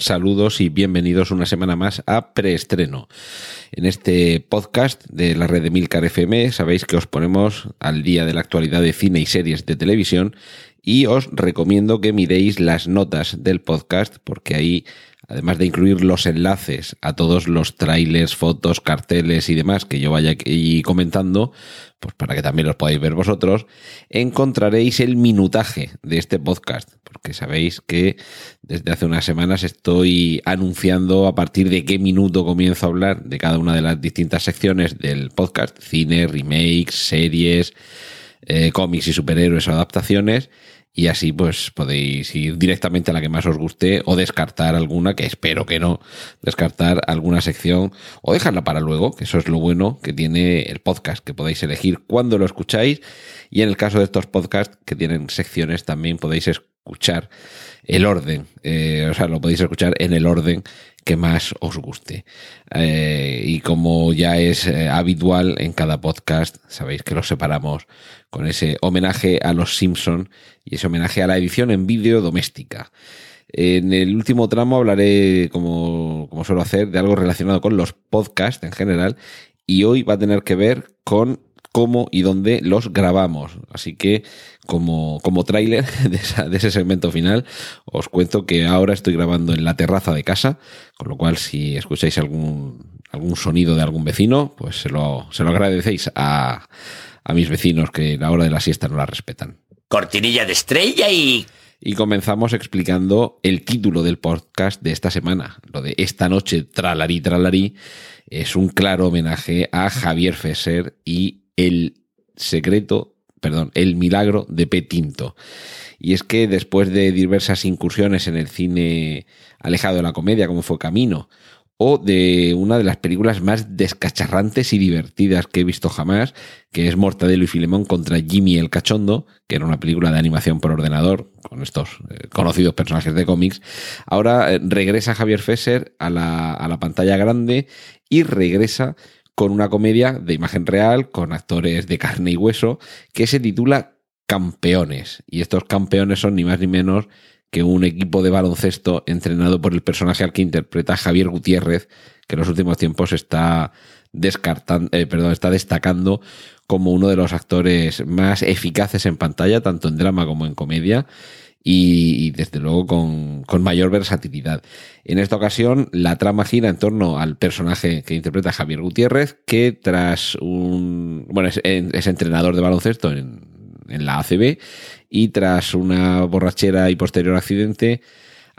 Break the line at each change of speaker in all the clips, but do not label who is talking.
Saludos y bienvenidos una semana más a Preestreno. En este podcast de la red de Milcar FM sabéis que os ponemos al día de la actualidad de cine y series de televisión y os recomiendo que miréis las notas del podcast porque ahí además de incluir los enlaces a todos los trailers, fotos, carteles y demás que yo vaya aquí comentando, pues para que también los podáis ver vosotros, encontraréis el minutaje de este podcast, porque sabéis que desde hace unas semanas estoy anunciando a partir de qué minuto comienzo a hablar de cada una de las distintas secciones del podcast, cine, remakes, series, eh, cómics y superhéroes o adaptaciones y así pues podéis ir directamente a la que más os guste o descartar alguna, que espero que no, descartar alguna sección o dejarla para luego, que eso es lo bueno que tiene el podcast, que podéis elegir cuándo lo escucháis y en el caso de estos podcasts que tienen secciones también podéis escuchar el orden, eh, o sea, lo podéis escuchar en el orden que más os guste. Eh, y como ya es eh, habitual en cada podcast, sabéis que los separamos con ese homenaje a los Simpson y ese homenaje a la edición en vídeo doméstica. En el último tramo hablaré, como, como suelo hacer, de algo relacionado con los podcasts en general y hoy va a tener que ver con cómo y dónde los grabamos. Así que, como, como tráiler de, de, ese segmento final, os cuento que ahora estoy grabando en la terraza de casa, con lo cual si escucháis algún, algún sonido de algún vecino, pues se lo, se lo agradecéis a, a mis vecinos que la hora de la siesta no la respetan.
Cortinilla de estrella y...
Y comenzamos explicando el título del podcast de esta semana. Lo de esta noche, tralarí, tralarí, es un claro homenaje a Javier Fesser y el secreto, perdón, el milagro de P. Tinto. Y es que después de diversas incursiones en el cine alejado de la comedia, como fue Camino, o de una de las películas más descacharrantes y divertidas que he visto jamás, que es Mortadelo y Filemón contra Jimmy el Cachondo, que era una película de animación por ordenador, con estos eh, conocidos personajes de cómics. Ahora eh, regresa Javier Fesser a la, a la pantalla grande y regresa con una comedia de imagen real, con actores de carne y hueso, que se titula Campeones. Y estos campeones son ni más ni menos que un equipo de baloncesto entrenado por el personaje al que interpreta Javier Gutiérrez, que en los últimos tiempos está descartando, eh, perdón, está destacando como uno de los actores más eficaces en pantalla, tanto en drama como en comedia, y, y desde luego con, con, mayor versatilidad. En esta ocasión, la trama gira en torno al personaje que interpreta Javier Gutiérrez, que tras un. Bueno, es, es entrenador de baloncesto en, en la ACB y tras una borrachera y posterior accidente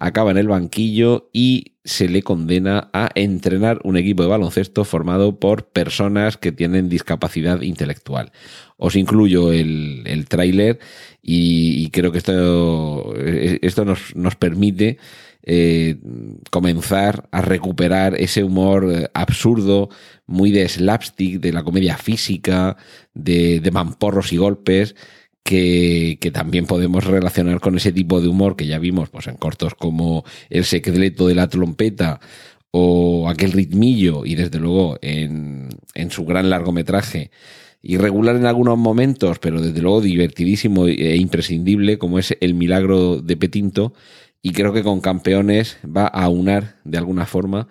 acaba en el banquillo y se le condena a entrenar un equipo de baloncesto formado por personas que tienen discapacidad intelectual. Os incluyo el, el tráiler y, creo que esto, esto nos, nos permite eh, comenzar a recuperar ese humor absurdo, muy de slapstick, de la comedia física, de, de mamporros y golpes, que, también podemos relacionar con ese tipo de humor que ya vimos pues, en cortos como El secreto de la trompeta o aquel ritmillo y desde luego en, en su gran largometraje. Irregular en algunos momentos, pero desde luego divertidísimo e imprescindible, como es El milagro de Petinto, y creo que con Campeones va a aunar de alguna forma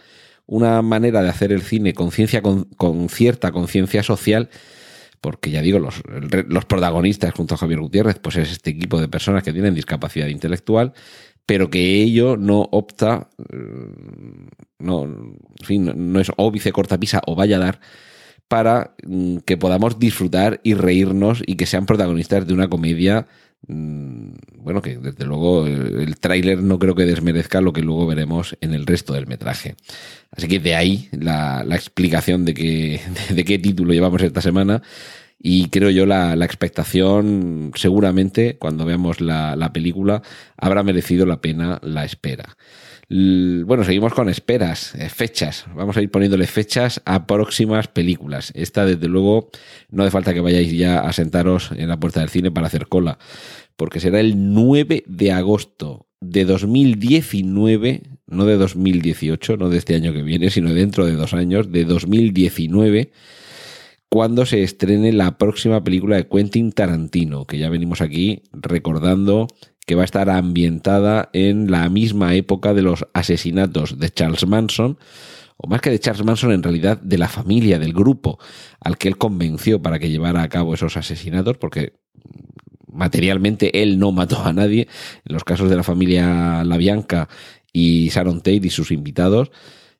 una manera de hacer el cine con, ciencia, con cierta conciencia social porque ya digo, los, los protagonistas junto a Javier Gutiérrez, pues es este equipo de personas que tienen discapacidad intelectual, pero que ello no opta, no, en fin, no es óbice, cortapisa o vaya a dar para mm, que podamos disfrutar y reírnos y que sean protagonistas de una comedia bueno, que desde luego el, el tráiler no creo que desmerezca lo que luego veremos en el resto del metraje. Así que de ahí la, la explicación de, que, de, qué título llevamos esta semana y creo yo la, expectación seguramente cuando veamos la película habrá merecido la pena la espera. Bueno, seguimos con esperas, eh, fechas. Vamos a ir poniéndole fechas a próximas películas. Esta, desde luego, no hace falta que vayáis ya a sentaros en la puerta del cine para hacer cola, porque será el 9 de agosto de 2019, no de 2018, no de este año que viene, sino dentro de dos años, de 2019 cuando se estrene la próxima película de Quentin Tarantino, que ya venimos aquí recordando que va a estar ambientada en la misma época de los asesinatos de Charles Manson, o más que de Charles Manson, en realidad de la familia, del grupo al que él convenció para que llevara a cabo esos asesinatos, porque materialmente él no mató a nadie. En los casos de la familia La Bianca y Sharon Tate y sus invitados,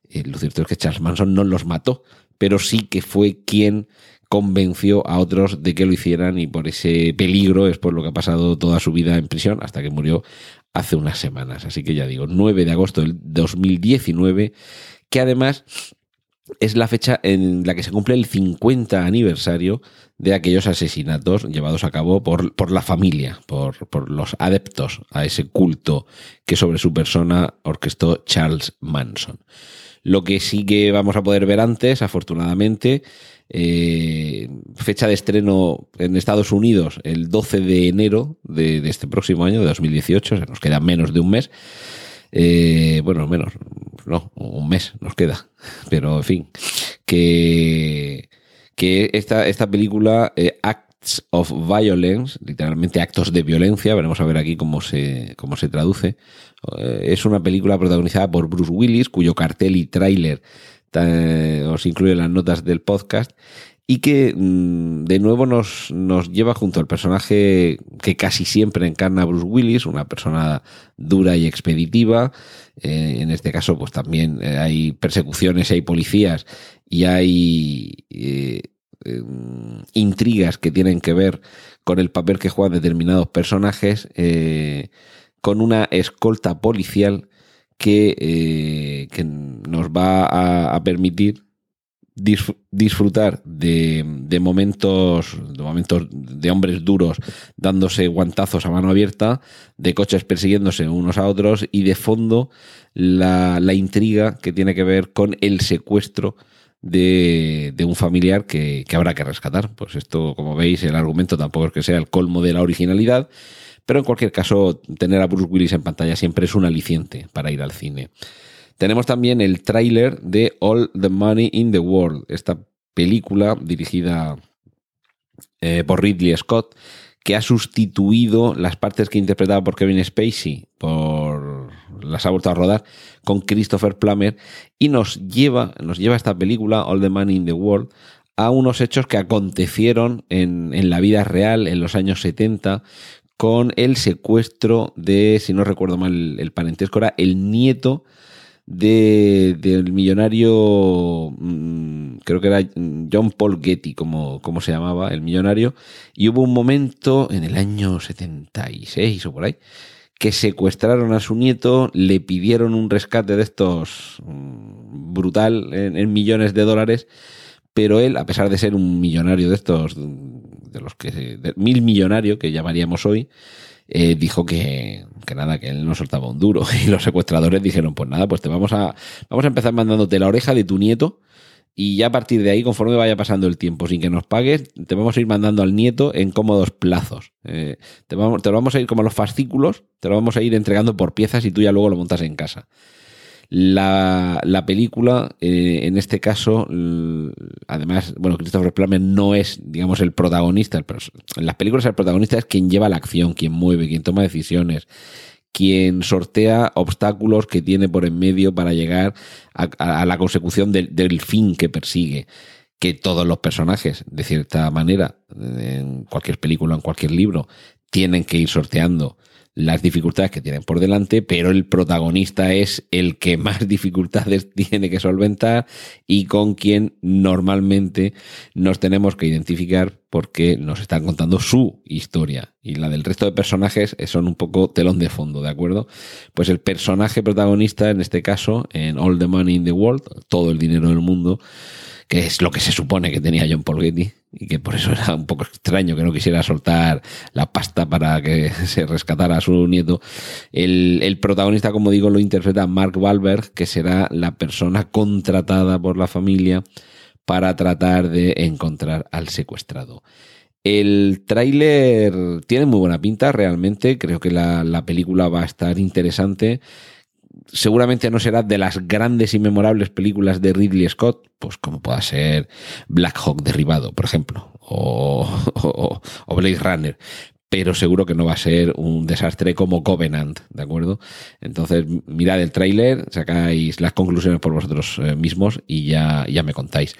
eh, lo cierto es que Charles Manson no los mató, pero sí que fue quien convenció a otros de que lo hicieran y por ese peligro es por lo que ha pasado toda su vida en prisión hasta que murió hace unas semanas. Así que ya digo, 9 de agosto del 2019, que además es la fecha en la que se cumple el 50 aniversario de aquellos asesinatos llevados a cabo por, por la familia, por, por, los adeptos a ese culto que sobre su persona orquestó Charles Manson. Lo que sí que vamos a poder ver antes, afortunadamente, eh, fecha de estreno en Estados Unidos el 12 de enero de, este próximo año, de 2018, se nos queda menos de un mes. Eh, bueno, menos, no, un mes nos queda, pero en fin, que, que esta, esta película, eh, Acts of Violence, literalmente actos de violencia, veremos a ver aquí cómo se, cómo se traduce, es una película protagonizada por Bruce Willis, cuyo cartel y tráiler os incluye las notas del podcast y que mm, de nuevo nos, nos, lleva junto al personaje que casi siempre encarna Bruce Willis, una persona dura y expeditiva. Eh, en este caso, pues también eh, hay persecuciones, hay policías y hay em, intrigas que tienen que ver con el papel que juegan determinados personajes con una escolta policial que, eh, que nos va a, permitir disfrutar de, de, momentos de momentos de hombres duros dándose guantazos a mano abierta, de coches persiguiéndose unos a otros y de fondo la, la intriga que tiene que ver con el secuestro de, de un familiar que, que, habrá que rescatar. Pues esto, como veis, el argumento tampoco es que sea el colmo de la originalidad, pero en cualquier caso, tener a Bruce Willis en pantalla siempre es un aliciente para ir al cine. Tenemos también el tráiler de All the Money in the World, esta película dirigida eh, por Ridley Scott, que ha sustituido las partes que interpretaba por Kevin Spacey, por las ha vuelto a rodar con Christopher Plummer y nos lleva, nos lleva esta película All the Money in the World a unos hechos que acontecieron en, en la vida real en los años 70 con el secuestro de, si no recuerdo mal el parentesco, era el nieto de, del millonario, mm, creo que era John Paul Getty, como, como se llamaba, el millonario, y hubo un momento en el año 76 o por ahí, que secuestraron a su nieto, le pidieron un rescate de estos mm, brutal en, millones de dólares, pero él, a pesar de ser un millonario de estos de los que mil millonario que llamaríamos hoy, eh, dijo que, que, nada, que él no soltaba un duro. Y los secuestradores dijeron, pues nada, pues te vamos a, vamos a empezar mandándote la oreja de tu nieto. Y ya a partir de ahí, conforme vaya pasando el tiempo, sin que nos pagues, te vamos a ir mandando al nieto en cómodos plazos. Eh, te, vamos, te lo vamos a ir como los fascículos, te lo vamos a ir entregando por piezas y tú ya luego lo montas en casa. La, la película, eh, en este caso, además, bueno, Christopher Plummer no es, digamos, el protagonista. En las películas el protagonista es quien lleva la acción, quien mueve, quien toma decisiones, quien sortea obstáculos que tiene por en medio para llegar a, la consecución del, del fin que persigue que todos los personajes, de cierta manera, en cualquier película, en cualquier libro, tienen que ir sorteando las dificultades que tienen por delante, pero el protagonista es el que más dificultades tiene que solventar y con quien normalmente nos tenemos que identificar porque nos están contando su historia y la del resto de personajes son un poco telón de fondo, ¿de acuerdo? Pues el personaje protagonista, en este caso, en All the Money in the World, todo el dinero del mundo, que es lo que se supone que tenía John Paul Getty y que por eso era un poco extraño que no quisiera soltar la pasta para que se rescatara a su nieto. El, protagonista, como digo, lo interpreta Mark Wahlberg, que será la persona contratada por la familia para tratar de encontrar al secuestrado. El tráiler tiene muy buena pinta, realmente. Creo que la, la, película va a estar interesante. Seguramente no será de las grandes y memorables películas de Ridley Scott, pues como pueda ser Black Hawk Derribado, por ejemplo, o, o, o Blade Runner pero seguro que no va a ser un desastre como Covenant, ¿de acuerdo? Entonces, mirad el tráiler, sacáis las conclusiones por vosotros mismos y ya, ya me contáis.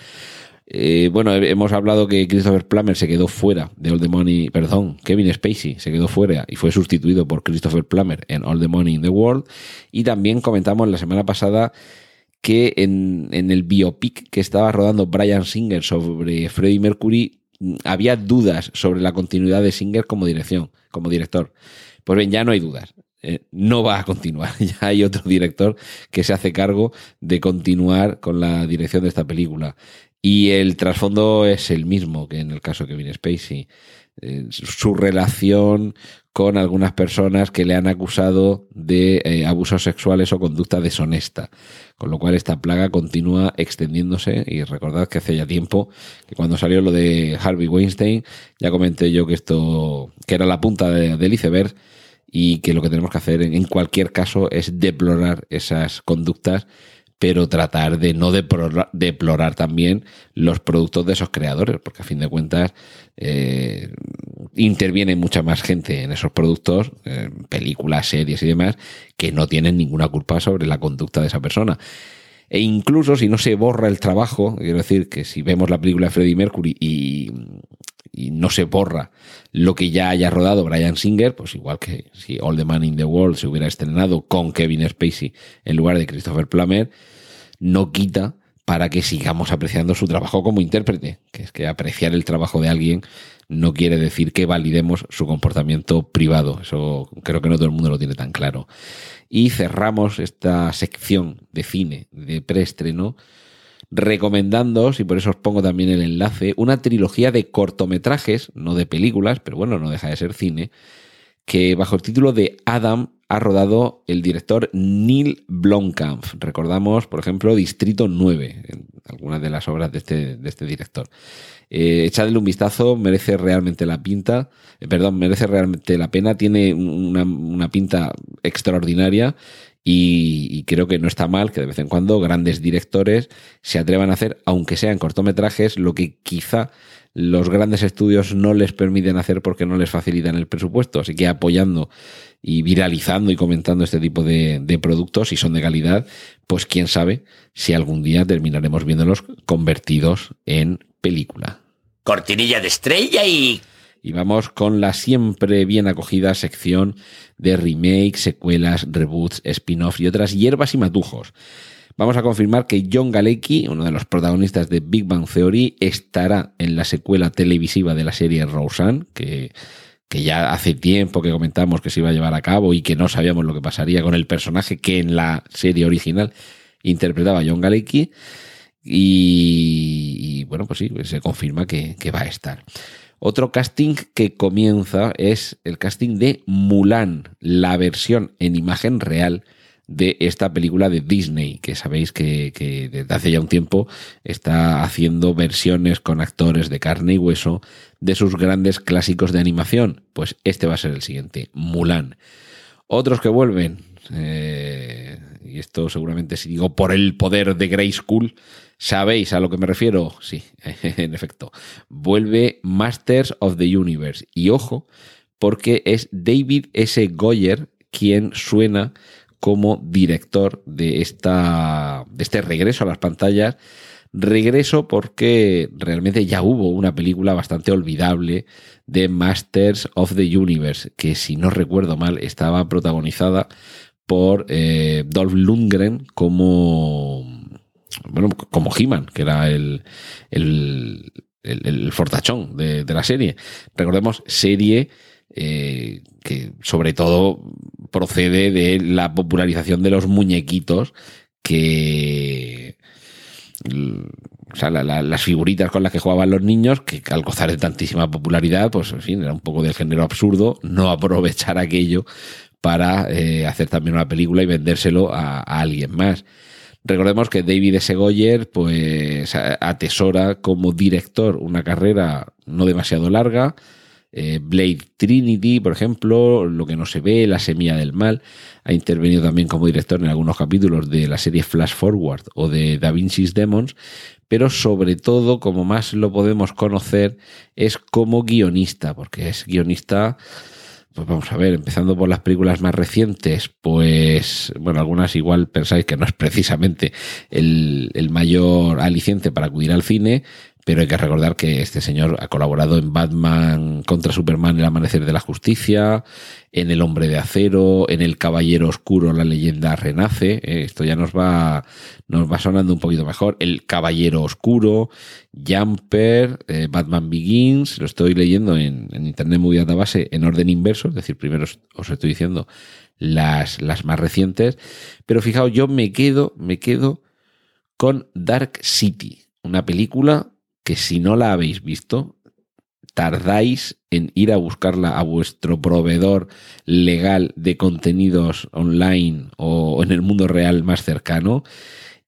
Eh, bueno, hemos hablado que Christopher Plummer se quedó fuera de All the Money, perdón, Kevin Spacey se quedó fuera y fue sustituido por Christopher Plummer en All the Money in the World. Y también comentamos la semana pasada que en, en el biopic que estaba rodando Brian Singer sobre Freddie Mercury había dudas sobre la continuidad de Singer como dirección, como director. Pues bien, ya no hay dudas. Eh, no va a continuar. Ya hay otro director que se hace cargo de continuar con la dirección de esta película. Y el trasfondo es el mismo que en el caso de Kevin Spacey. Eh, su relación con algunas personas que le han acusado de eh, abusos sexuales o conducta deshonesta. Con lo cual esta plaga continúa extendiéndose y recordad que hace ya tiempo que cuando salió lo de Harvey Weinstein ya comenté yo que esto que era la punta de, del iceberg y que lo que tenemos que hacer en, en cualquier caso es deplorar esas conductas pero tratar de no deplorar, deplorar, también los productos de esos creadores, porque a fin de cuentas eh, interviene mucha más gente en esos productos, eh, películas, series y demás, que no tienen ninguna culpa sobre la conducta de esa persona. E incluso si no se borra el trabajo, quiero decir que si vemos la película de Freddie Mercury y, y no se borra lo que ya haya rodado Brian Singer, pues igual que si All the Man in the World se hubiera estrenado con Kevin Spacey en lugar de Christopher Plummer, no quita para que sigamos apreciando su trabajo como intérprete, que es que apreciar el trabajo de alguien no quiere decir que validemos su comportamiento privado. Eso creo que no todo el mundo lo tiene tan claro. Y cerramos esta sección de cine de preestreno recomendándoos, y por eso os pongo también el enlace, una trilogía de cortometrajes, no de películas, pero bueno, no deja de ser cine, que bajo el título de Adam ha rodado el director Neil Blomkamp. Recordamos, por ejemplo, Distrito 9, en algunas de las obras de este, de este director. Eh, echadle un vistazo, merece realmente la pinta, eh, perdón, merece realmente la pena, tiene una, una pinta extraordinaria y, y, creo que no está mal que de vez en cuando grandes directores se atrevan a hacer, aunque sean cortometrajes, lo que quizá los grandes estudios no les permiten hacer porque no les facilitan el presupuesto. Así que apoyando y viralizando y comentando este tipo de, de productos, si son de calidad, pues quién sabe si algún día terminaremos viéndolos convertidos en película.
Cortinilla de estrella y
y vamos con la siempre bien acogida sección de remakes, secuelas, reboots, spin-offs y otras hierbas y matujos. Vamos a confirmar que John Galecki, uno de los protagonistas de Big Bang Theory, estará en la secuela televisiva de la serie Roseanne, que, que ya hace tiempo que comentamos que se iba a llevar a cabo y que no sabíamos lo que pasaría con el personaje que en la serie original interpretaba John Galecki. Y, bueno, pues sí, se confirma que va a estar. Otro casting que comienza es el casting de Mulan, la versión en imagen real de esta película de Disney, que sabéis que, desde hace ya un tiempo está haciendo versiones con actores de carne y hueso de sus grandes clásicos de animación. Pues este va a ser el siguiente, Mulan. Otros que vuelven, eh, y esto seguramente si digo por el poder de Grey School, ¿Sabéis a lo que me refiero? Sí, en efecto. Vuelve Masters of the Universe. Y ojo, porque es David S. Goyer quien suena como director de, esta, de este regreso a las pantallas. Regreso porque realmente ya hubo una película bastante olvidable de Masters of the Universe, que si no recuerdo mal estaba protagonizada por eh, Dolph Lundgren como bueno, como He-Man, que era el, el, el, fortachón de, la serie. Recordemos, serie eh, que sobre todo procede de la popularización de los muñequitos que o sea, las figuritas con las que jugaban los niños, que al gozar de tantísima popularidad, pues en fin, era un poco del género absurdo no aprovechar aquello para eh, hacer también una película y vendérselo a, alguien más. Recordemos que David S. Pues atesora como director una carrera no demasiado larga, eh, Blade Trinity, por ejemplo, Lo que no se ve, La semilla del mal. Ha intervenido también como director en algunos capítulos de la serie Flash Forward o de Da Vinci's Demons, pero sobre todo, como más lo podemos conocer, es como guionista, porque es guionista pues vamos a ver, empezando por las películas más recientes, pues bueno, algunas igual pensáis que no es precisamente el, el, mayor aliciente para acudir al cine, pero hay que recordar que este señor ha colaborado en Batman contra Superman, El Amanecer de la Justicia, en El Hombre de Acero, en El Caballero Oscuro, La Leyenda Renace. Eh, esto ya nos va, nos va sonando un poquito mejor. El Caballero Oscuro, Jumper, eh, Batman Begins. Lo estoy leyendo en, Internet Movie Database en orden inverso, es decir, primero os, estoy diciendo las, las más recientes. Pero fijaos, yo me quedo, me quedo con Dark City, una película que si no la habéis visto, tardáis en ir a buscarla a vuestro proveedor legal de contenidos online o en el mundo real más cercano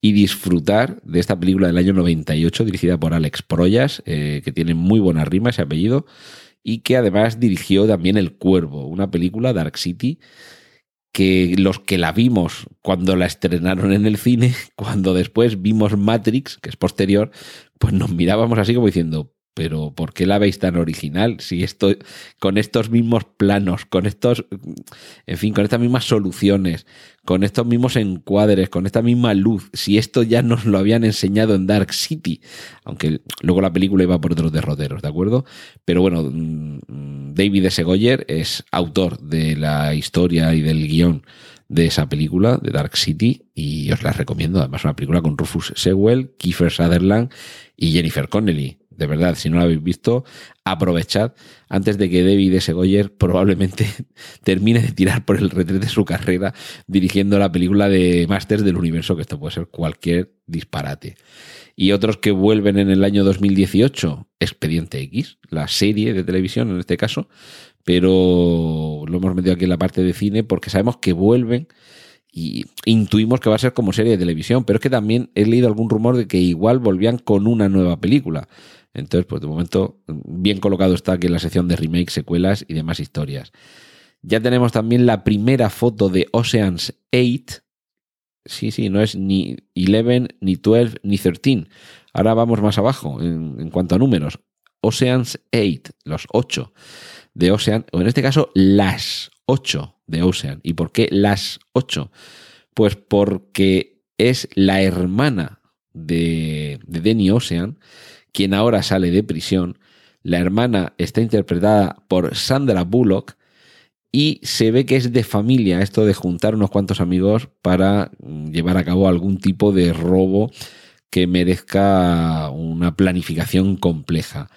y disfrutar de esta película del año 98 dirigida por Alex Proyas, eh, que tiene muy buena rima ese apellido, y que además dirigió también El Cuervo, una película Dark City que los que la vimos cuando la estrenaron en el cine, cuando después vimos Matrix, que es posterior, pues nos mirábamos así como diciendo, pero ¿por qué la veis tan original? Si esto, con estos mismos planos, con estos, en fin, con estas mismas soluciones, con estos mismos encuadres, con esta misma luz, si esto ya nos lo habían enseñado en Dark City, aunque luego la película iba por otros derroteros, ¿de acuerdo? Pero bueno, mm, David S. Goyer es autor de la historia y del guion de esa película, de Dark City, y os la recomiendo. Además, una película con Rufus Sewell, Kiefer Sutherland y Jennifer Connelly de verdad, si no lo habéis visto, aprovechad antes de que David S. Goyer probablemente termine de tirar por el retrete de su carrera dirigiendo la película de Masters del Universo, que esto puede ser cualquier disparate. Y otros que vuelven en el año 2018, Expediente X, la serie de televisión en este caso, pero lo hemos metido aquí en la parte de cine porque sabemos que vuelven y intuimos que va a ser como serie de televisión, pero es que también he leído algún rumor de que igual volvían con una nueva película. Entonces, pues de momento, bien colocado está aquí en la sección de remake, secuelas y demás historias. Ya tenemos también la primera foto de Oceans 8. Sí, sí, no es ni 11, ni 12, ni 13. Ahora vamos más abajo en, cuanto a números. Oceans 8, los 8 de Ocean, o en este caso las 8 de Ocean. ¿Y por qué las 8? Pues porque es la hermana de, de Denny Ocean quien ahora sale de prisión. La hermana está interpretada por Sandra Bullock y se ve que es de familia esto de juntar unos cuantos amigos para mm, llevar a cabo algún tipo de robo que merezca una planificación compleja.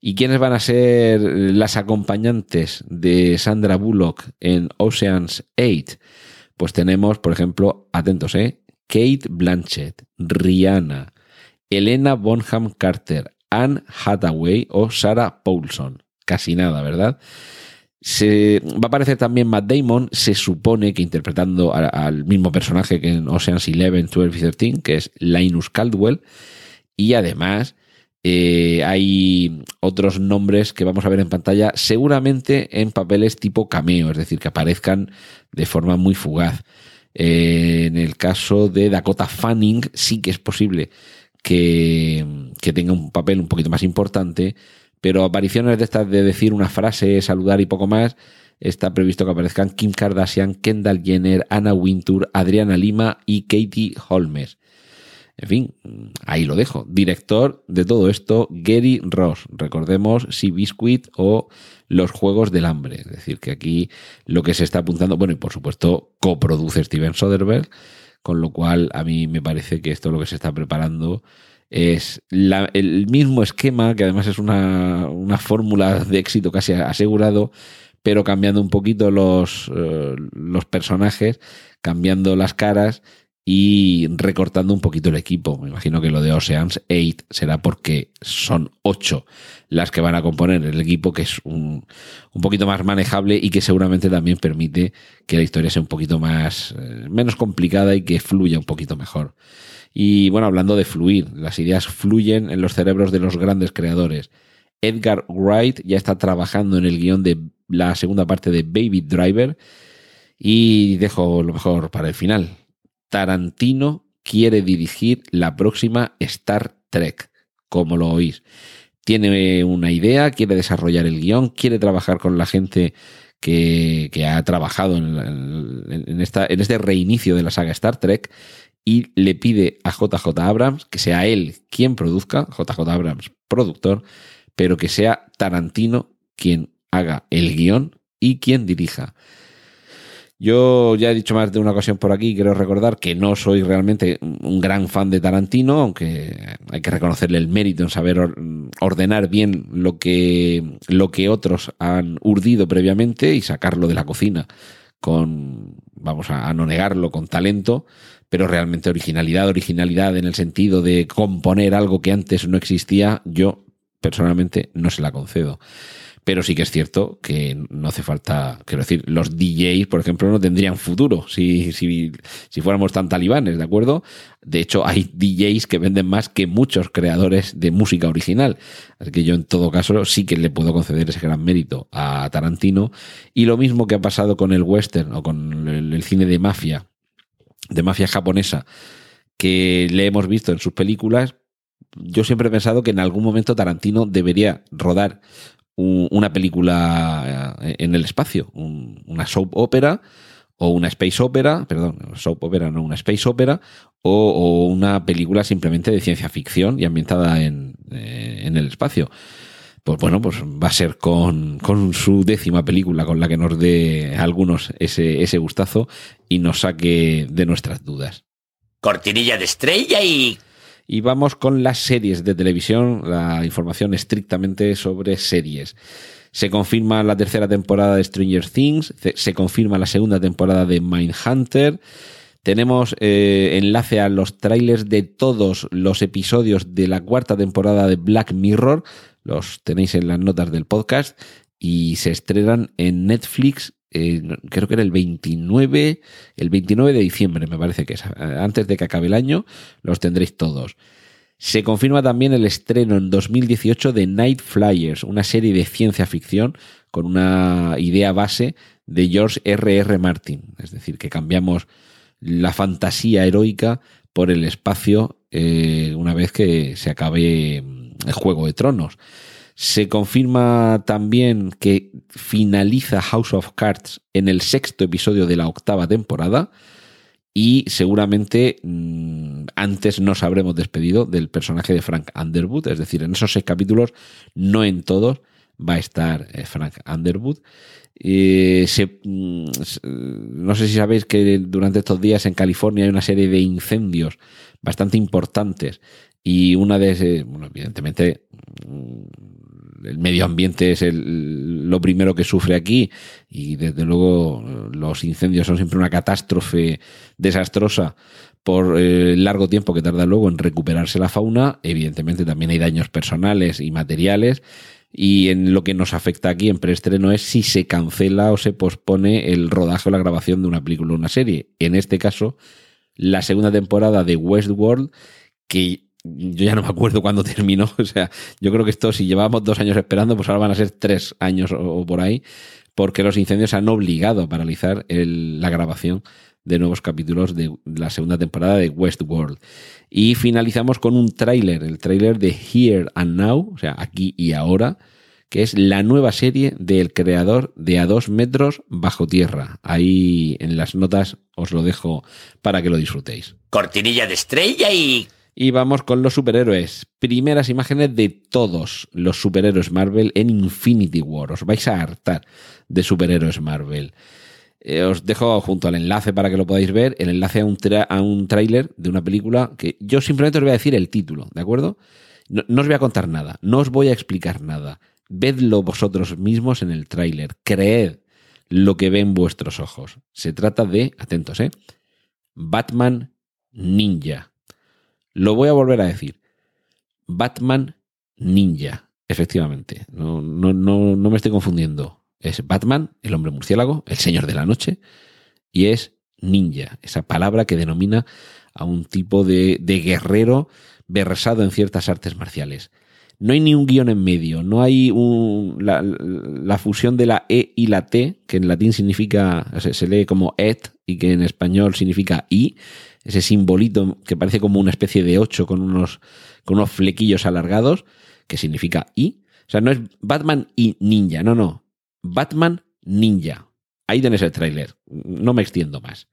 ¿Y quiénes van a ser las acompañantes de Sandra Bullock en Oceans 8? Pues tenemos, por ejemplo, atentos, ¿eh? Kate Blanchett, Rihanna, Elena Bonham Carter, Anne Hathaway o Sarah Paulson. Casi nada, ¿verdad? Se, va a aparecer también Matt Damon, se supone que interpretando al mismo personaje que en Ocean's 11, 12 y 13, que es Linus Caldwell. Y además eh, hay otros nombres que vamos a ver en pantalla, seguramente en papeles tipo cameo, es decir, que aparezcan de forma muy fugaz. Eh, en el caso de Dakota Fanning, sí que es posible que, tenga un papel un poquito más importante, pero apariciones de estas de decir una frase, saludar y poco más, está previsto que aparezcan Kim Kardashian, Kendall Jenner, Anna Wintour, Adriana Lima y Katie Holmes. En fin, ahí lo dejo. Director de todo esto, Gary Ross. Recordemos Si Biscuit o Los Juegos del Hambre. Es decir, que aquí lo que se está apuntando, bueno, y por supuesto, coproduce Steven Soderbergh con lo cual a mí me parece que esto lo que se está preparando Es el mismo esquema, que además es una, fórmula de éxito casi asegurado, pero cambiando un poquito los, eh, los personajes, cambiando las caras y recortando un poquito el equipo. Me imagino que lo de Oceans 8 será porque son 8 las que van a componer el equipo, que es un, un, poquito más manejable y que seguramente también permite que la historia sea un poquito más eh, menos complicada y que fluya un poquito mejor. Y bueno, hablando de fluir, las ideas fluyen en los cerebros de los grandes creadores. Edgar Wright ya está trabajando en el guion de la segunda parte de Baby Driver y dejo lo mejor para el final Tarantino quiere dirigir la próxima Star Trek, como lo oís. Tiene una idea, quiere desarrollar el guion, quiere trabajar con la gente que, ha trabajado en, esta, en este reinicio de la saga Star Trek y le pide a JJ Abrams que sea él quien produzca, JJ Abrams productor, pero que sea Tarantino quien haga el guion y quien dirija. Yo ya he dicho más de una ocasión por aquí, quiero recordar que no soy realmente un gran fan de Tarantino, aunque hay que reconocerle el mérito en saber ordenar bien lo que, lo que otros han urdido previamente y sacarlo de la cocina con, vamos a, no negarlo, con talento, pero realmente originalidad, originalidad en el sentido de componer algo que antes no existía, yo personalmente no se la concedo. Pero sí que es cierto que no hace falta, quiero decir, los DJs, por ejemplo, no tendrían futuro si, si, fuéramos tan talibanes, ¿de acuerdo? De hecho, hay DJs que venden más que muchos creadores de música original. Así que yo en todo caso sí que le puedo conceder ese gran mérito a Tarantino. Y lo mismo que ha pasado con el western o con el, cine de mafia, de mafia japonesa, que le hemos visto en sus películas, yo siempre he pensado que en algún momento Tarantino debería rodar una película eh, en el espacio, una soap opera o una space opera, perdón, soap opera no, una space opera, o, una película simplemente de ciencia ficción y ambientada en, eh, en el espacio. Pues bueno, pues va a ser con, con, su décima película con la que nos dé a algunos ese, ese gustazo y nos saque de nuestras dudas.
Cortinilla de estrella y
y vamos con las series de televisión, la información estrictamente sobre series. Se confirma la tercera temporada de Stranger Things, se confirma la segunda temporada de Mindhunter. Tenemos eh, enlace a los trailers de todos los episodios de la cuarta temporada de Black Mirror. Los tenéis en las notas del podcast. Y se estrenan en Netflix eh, creo que era el 29, el 29 de diciembre, me parece que es, antes de que acabe el año, los tendréis todos. Se confirma también el estreno en 2018 de Night Flyers, una serie de ciencia ficción con una idea base de George R. R. Martin, es decir, que cambiamos la fantasía heroica por el espacio eh, una vez que se acabe el Juego de Tronos. Se confirma también que finaliza House of Cards en el sexto episodio de la octava temporada y seguramente mm, antes nos habremos despedido del personaje de Frank Underwood, es decir, en esos seis capítulos, no en todos, va a estar eh, Frank Underwood. Eh, mm, no sé si sabéis que durante estos días en California hay una serie de incendios bastante importantes y una de, bueno, evidentemente mm, el medio ambiente es el, lo primero que sufre aquí y desde luego los incendios son siempre una catástrofe desastrosa por el eh, largo tiempo que tarda luego en recuperarse la fauna. Evidentemente también hay daños personales y materiales. Y en lo que nos afecta aquí en preestreno es si se cancela o se pospone el rodaje o la grabación de una película o una serie. En este caso, la segunda temporada de Westworld, que yo ya no me acuerdo cuándo terminó. O sea, yo creo que esto, si llevábamos dos años esperando, pues ahora van a ser tres años o, por ahí, porque los incendios han obligado a paralizar la grabación de nuevos capítulos de la segunda temporada de Westworld. Y finalizamos con un tráiler, el tráiler de Here and Now, o sea, aquí y ahora, que es la nueva serie del creador de A dos metros bajo tierra. Ahí en las notas os lo dejo para que lo disfrutéis.
Cortinilla de estrella y
y vamos con los superhéroes. Primeras imágenes de todos los superhéroes Marvel en Infinity War. Os vais a hartar de superhéroes Marvel. Eh, os dejo junto al enlace para que lo podáis ver, el enlace a un, a un tráiler de una película que yo simplemente os voy a decir el título, ¿de acuerdo? No, no os voy a contar nada, no os voy a explicar nada. Vedlo vosotros mismos en el tráiler, creed lo que ven vuestros ojos. Se trata de, atentos, ¿eh? Batman Ninja. Lo voy a volver a decir. Batman Ninja. Efectivamente. No, no, no, no me estoy confundiendo. Es Batman, el hombre murciélago, el señor de la noche, y es ninja, esa palabra que denomina a un tipo de, de guerrero versado en ciertas artes marciales. No hay ni un guion en medio, no hay un- la, fusión de la E y la T, que en latín significa, se lee como et y que en español significa I, ese simbolito que parece como una especie de ocho con unos, con unos flequillos alargados, que significa I. O sea, no es Batman y ninja, no, no. Batman Ninja. Ahí tenés el tráiler. No me extiendo más.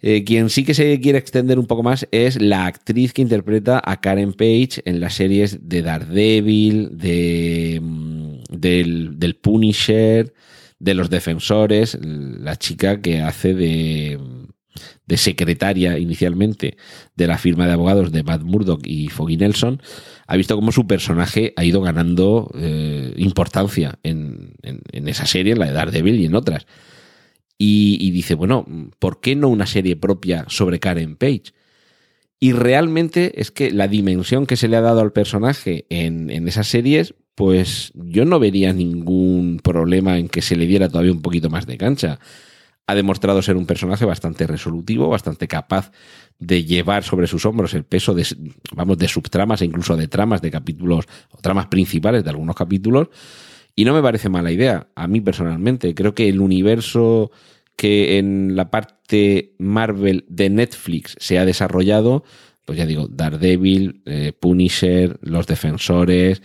Eh, quien sí que se quiere extender un poco más es la actriz que interpreta a Karen Page en las series de Daredevil, de, mm, del, del Punisher, de los Defensores, la chica que hace de, de secretaria inicialmente de la firma de abogados de Matt Murdock y Foggy Nelson, ha visto cómo su personaje ha ido ganando eh, importancia en, en- en esa serie, en la de Daredevil y en otras. Y, y dice, bueno, ¿por qué no una serie propia sobre Karen Page? Y realmente es que la dimensión que se le ha dado al personaje en, en esas series, pues yo no vería ningún problema en que se le diera todavía un poquito más de cancha. Ha demostrado ser un personaje bastante resolutivo, bastante capaz de llevar sobre sus hombros el peso de, vamos, de subtramas e incluso de tramas de capítulos o tramas principales de algunos capítulos. Y no me parece mala idea, a mí personalmente. Creo que el universo que en la parte Marvel de Netflix se ha desarrollado, pues ya digo, Daredevil, eh, Punisher, Los Defensores,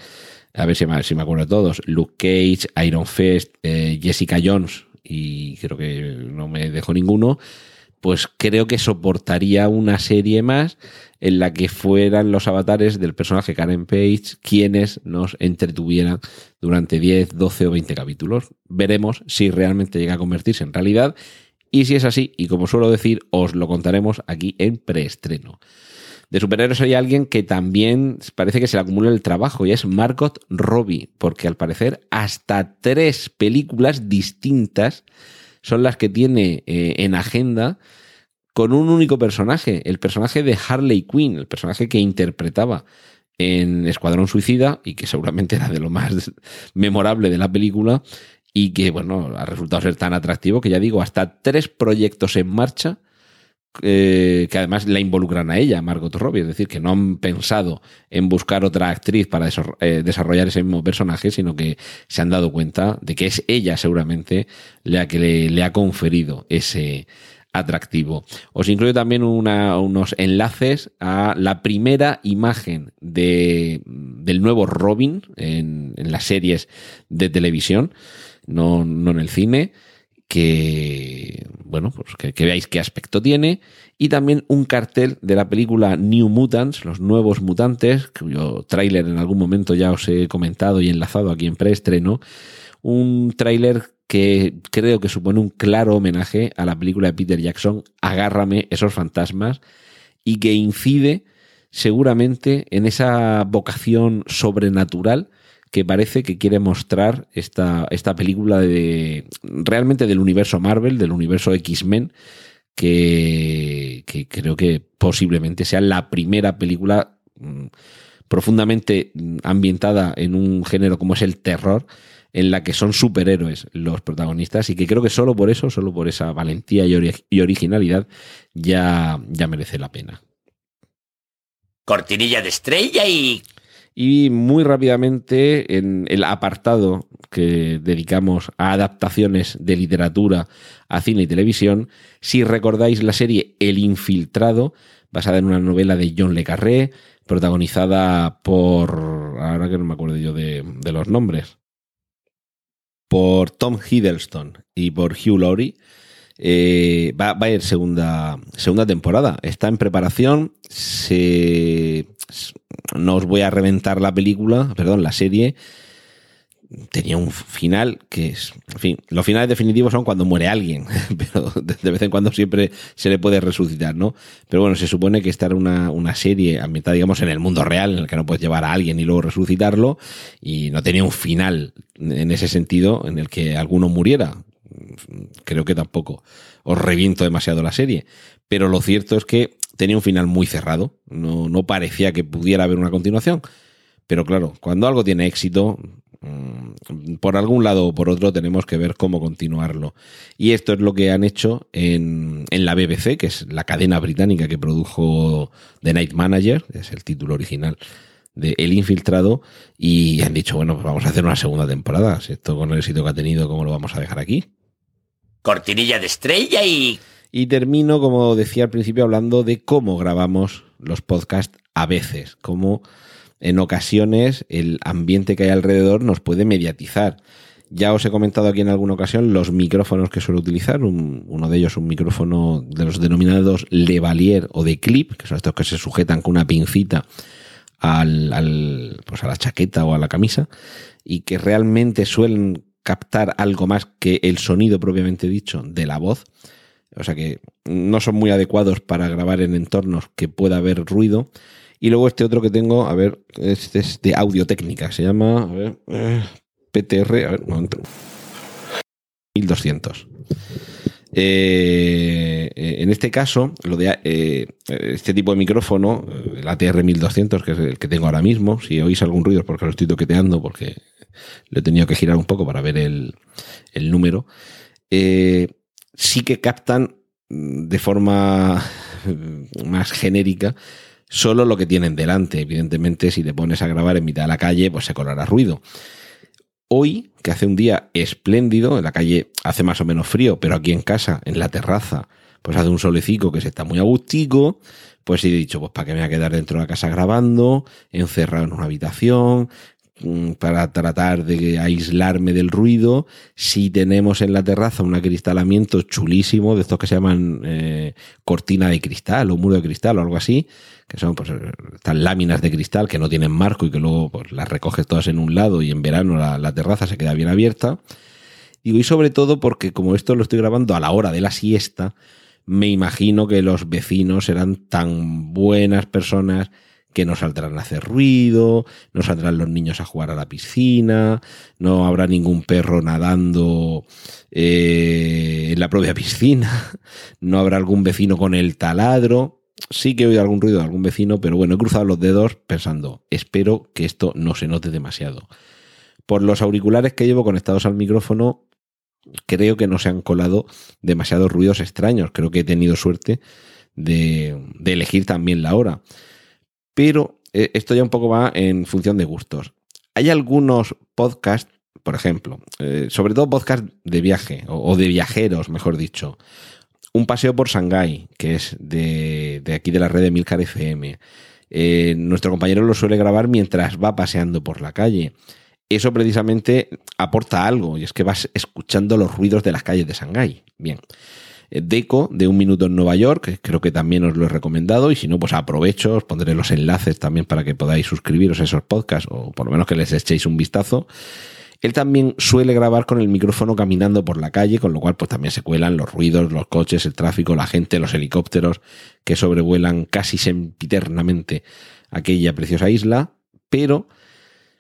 a ver si me, si me acuerdo de todos, Luke Cage, Iron Fist, eh, Jessica Jones, y creo que no me dejo ninguno, pues creo que soportaría una serie más en la que fueran los avatares del personaje Karen Page quienes nos entretuvieran durante 10, 12 o 20 capítulos. Veremos si realmente llega a convertirse en realidad y si es así, y como suelo decir, os lo contaremos aquí en preestreno. De superhéroes hay alguien que también parece que se le acumula el trabajo y es Margot Robbie, porque al parecer hasta tres películas distintas son las que tiene eh, en agenda con un único personaje, el personaje de Harley Quinn, el personaje que interpretaba en Escuadrón Suicida y que seguramente era de lo más memorable de la película y que, bueno, ha resultado ser tan atractivo que ya digo, hasta tres proyectos en marcha eh, que además la involucran a ella, Margot Robbie, es decir, que no han pensado en buscar otra actriz para eh, desarrollar ese mismo personaje, sino que se han dado cuenta de que es ella seguramente la que le, le ha conferido ese atractivo. Os incluyo también una- unos enlaces a la primera imagen de, del nuevo Robin en, en las series de televisión, no, no en el cine que bueno pues que, veáis qué aspecto tiene. Y también un cartel de la película New Mutants los nuevos mutantes cuyo tráiler en algún momento ya os he comentado y enlazado aquí en preestreno. Un tráiler que creo que supone un claro homenaje a la película de Peter Jackson Agárrame esos fantasmas y que incide seguramente en esa vocación sobrenatural que parece que quiere mostrar esta, esta película de realmente del universo Marvel, del universo X-Men, que, creo que posiblemente sea la primera película mm, profundamente mm, ambientada en un género como es el terror, en la que son superhéroes los protagonistas y que creo que solo por eso, solo por esa valentía y, y originalidad, ya, ya merece la pena.
Cortinilla de estrella y...
Y muy rápidamente, en el apartado que dedicamos a adaptaciones de literatura a cine y televisión, si recordáis la serie El Infiltrado, basada en una novela de John Le Carré, protagonizada por. Ahora que no me acuerdo yo de, de los nombres. Por Tom Hiddleston y por Hugh Laurie. eh, va, va a ir segunda, segunda temporada. Está en preparación. Se, no os voy a reventar la película, perdón, la serie. tenía un final que es, en fin, los finales definitivos son cuando muere alguien, pero de vez en cuando siempre se le puede resucitar, ¿no? Pero bueno, se supone que esta era una, una serie ambientada, digamos, en el mundo real, en el que no puedes llevar a alguien y luego resucitarlo, y no tenía un final en ese sentido en el que alguno muriera. Creo que tampoco os reviento demasiado la serie, pero lo cierto es que tenía un final muy cerrado, no, no parecía que pudiera haber una continuación. Pero claro, cuando algo tiene éxito, mm, por algún lado o por otro tenemos que ver cómo continuarlo. Y esto es lo que han hecho en, en, la BBC, que es la cadena británica que produjo The Night Manager, es el título original de El Infiltrado, y han dicho, bueno, pues vamos a hacer una segunda temporada. Si esto con el éxito que ha tenido, ¿cómo lo vamos a dejar aquí?
Cortinilla de estrella y...
Y termino, como decía al principio, hablando de cómo grabamos los podcasts a veces, cómo en ocasiones el ambiente que hay alrededor nos puede mediatizar. Ya os he comentado aquí en alguna ocasión los micrófonos que suelo utilizar. uno de ellos un micrófono de los denominados Levalier o de clip, que son estos que se sujetan con una pincita al, pues a la chaqueta o a la camisa y que realmente suelen captar algo más que el sonido propiamente dicho de la voz. O sea que no son muy adecuados para grabar en entornos que pueda haber ruido. Y luego este otro que tengo, a ver, este es de audio técnica, se llama, ver, eh, PTR, a ver, un momento. 1200. Eh, en este caso, lo de eh, este tipo de micrófono, el ATR 1200, que es el que tengo ahora mismo, si oís algún ruido es porque lo estoy toqueteando, porque lo he tenido que girar un poco para ver el, número, eh, sí que captan de forma más genérica solo lo que tienen delante. Evidentemente, si te pones a grabar en mitad de la calle, pues se colará ruido. Hoy, que hace un día espléndido, en la calle hace más o menos frío, pero aquí en casa, en la terraza, pues hace un solecico que se está muy agustico, pues he dicho, pues para qué me voy a quedar dentro de la casa grabando, encerrado en una habitación, mm, para tratar de aislarme del ruido. Si tenemos en la terraza un acristalamiento chulísimo, de estos que se llaman eh, cortina de cristal o muro de cristal o algo así, que son pues, estas láminas de cristal que no tienen marco y que luego pues, las recoges todas en un lado y en verano la, terraza se queda bien abierta. Y sobre todo porque como esto lo estoy grabando a la hora de la siesta, me imagino que los vecinos serán tan buenas personas que no saldrán a hacer ruido, no saldrán los niños a jugar a la piscina, no habrá ningún perro nadando eh, en la propia piscina, no habrá algún vecino con el taladro sí que he oído algún ruido de algún vecino, pero bueno, he cruzado los dedos pensando, espero que esto no se note demasiado. Por los auriculares que llevo conectados al micrófono, creo que no se han colado demasiados ruidos extraños. Creo que he tenido suerte de, elegir también la hora. Pero eh, esto ya un poco va en función de gustos. Hay algunos podcasts, por ejemplo, eh, sobre todo podcasts de viaje, o de viajeros, mejor dicho, un paseo por Shanghái, que es de, aquí de la red de Milcar FM. Eh, nuestro compañero lo suele grabar mientras va paseando por la calle. Eso precisamente aporta algo, y es que vas escuchando los ruidos de las calles de Shanghái. Bien. Eh, Deco, de Un Minuto en Nueva York, creo que también os lo he recomendado, y si no, pues aprovecho, os pondré los enlaces también para que podáis suscribiros a esos podcasts, o por lo menos que les echéis un vistazo. Él también suele grabar con el micrófono caminando por la calle, con lo cual pues también se cuelan los ruidos, los coches, el tráfico, la gente, los helicópteros que sobrevuelan casi sempiternamente aquella preciosa isla, pero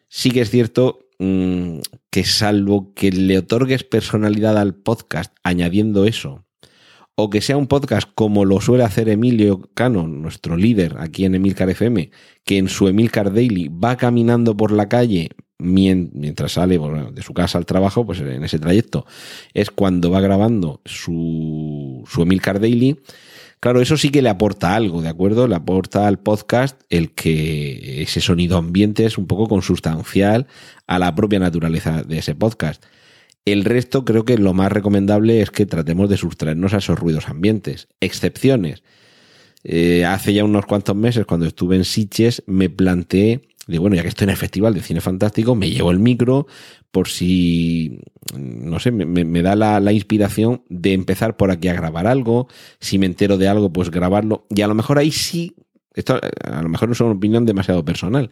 sí que es cierto mmm, que salvo que le otorgues personalidad al podcast añadiendo eso, o que sea un podcast como lo suele hacer Emilio Cano, nuestro líder aquí en Emilcar FM, que en su Emilcar Daily va caminando por la calle mientras sale de su casa al trabajo, pues en ese trayecto, es cuando va grabando su, su Emilcar Daily. Claro, eso sí que le aporta algo, ¿de acuerdo? Le aporta al podcast el que ese sonido ambiente es un poco consustancial a la propia naturaleza de ese podcast. El resto creo que lo más recomendable es que tratemos de sustraernos a esos ruidos ambientes. Excepciones. Eh, hace ya unos cuantos meses, cuando estuve en Sitges, me planteé Digo, bueno, ya que estoy en el Festival de Cine Fantástico, me llevo el micro por si, no sé, me, da la, inspiración de empezar por aquí a grabar algo. Si me entero de algo, pues grabarlo. Y a lo mejor ahí sí, esto a lo mejor no es una opinión demasiado personal.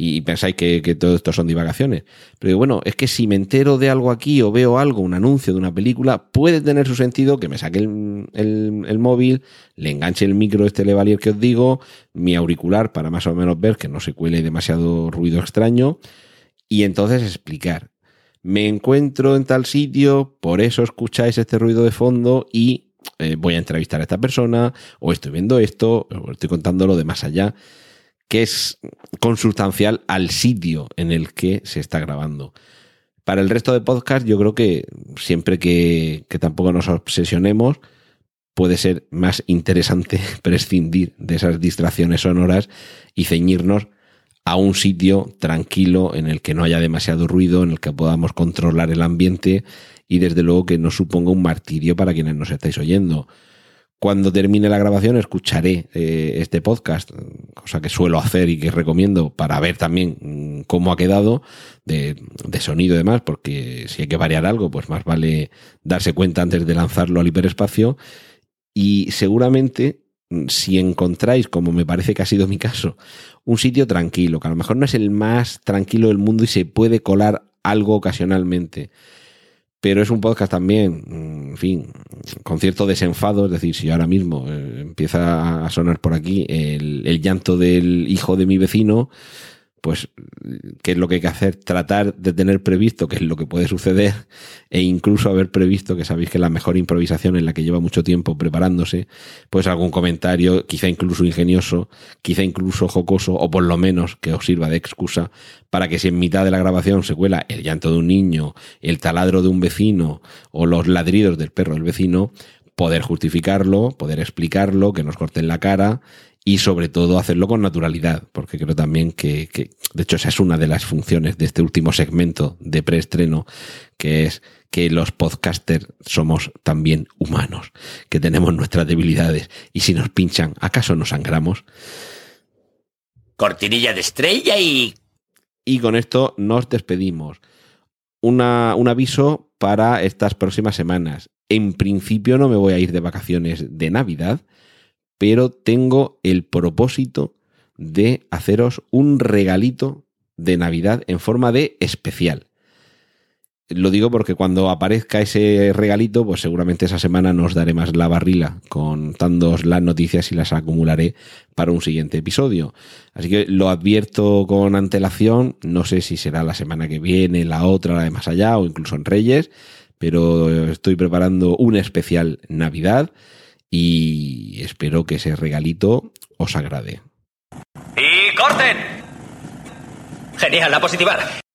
Y pensáis que, todo esto son divagaciones. Pero bueno, es que si me entero de algo aquí o veo algo, un anuncio de una película, puede tener su sentido que me saque el, móvil, le enganche el micro este Levalier que os digo, mi auricular para más o menos ver que no se cuele demasiado ruido extraño y entonces explicar. Me encuentro en tal sitio, por eso escucháis este ruido de fondo y eh, voy a entrevistar a esta persona, o estoy viendo esto, o estoy contando lo de más allá, que es consustancial al sitio en el que se está grabando. Para el resto de podcast, yo creo que siempre que, que tampoco nos obsesionemos, puede ser más interesante prescindir de esas distracciones sonoras y ceñirnos a un sitio tranquilo en el que no haya demasiado ruido, en el que podamos controlar el ambiente y desde luego que no suponga un martirio para quienes nos estáis oyendo. Cuando termine la grabación escucharé eh, este podcast, cosa que suelo hacer y que recomiendo para ver también mm, cómo ha quedado de, de, sonido y demás, porque si hay que variar algo, pues más vale darse cuenta antes de lanzarlo al hiperespacio. Y seguramente mm, si encontráis, como me parece que ha sido mi caso, un sitio tranquilo, que a lo mejor no es el más tranquilo del mundo y se puede colar algo ocasionalmente, pero es un podcast también, en fin, con cierto desenfado, es decir, si ahora mismo eh, empieza a sonar por aquí el, el, llanto del hijo de mi vecino, pues, ¿qué es lo que hay que hacer? Tratar de tener previsto qué es lo que puede suceder e incluso haber previsto, que sabéis que la mejor improvisación en la que lleva mucho tiempo preparándose, pues algún comentario, quizá incluso ingenioso, quizá incluso jocoso, o por lo menos que os sirva de excusa para que si en mitad de la grabación se cuela el llanto de un niño, el taladro de un vecino o los ladridos del perro del vecino, poder justificarlo, poder explicarlo, que nos corten la cara y sobre todo hacerlo con naturalidad, porque creo también que, de hecho, esa es una de las funciones de este último segmento de preestreno, que es que los podcasters somos también humanos, que tenemos nuestras debilidades y si nos pinchan, ¿acaso nos sangramos?
Cortinilla de estrella y...
Y con esto nos despedimos. Una, un aviso para estas próximas semanas. En principio no me voy a ir de vacaciones de Navidad, pero tengo el propósito de haceros un regalito de Navidad en forma de especial. Lo digo porque cuando aparezca ese regalito, pues seguramente esa semana nos daré más la barrila contándoos las noticias y las acumularé para un siguiente episodio. Así que lo advierto con antelación, no sé si será la semana que viene, la otra, la de más allá o incluso en Reyes, pero estoy preparando un especial Navidad y espero que ese regalito os agrade.
¡Y corten!
Genial, la positiva.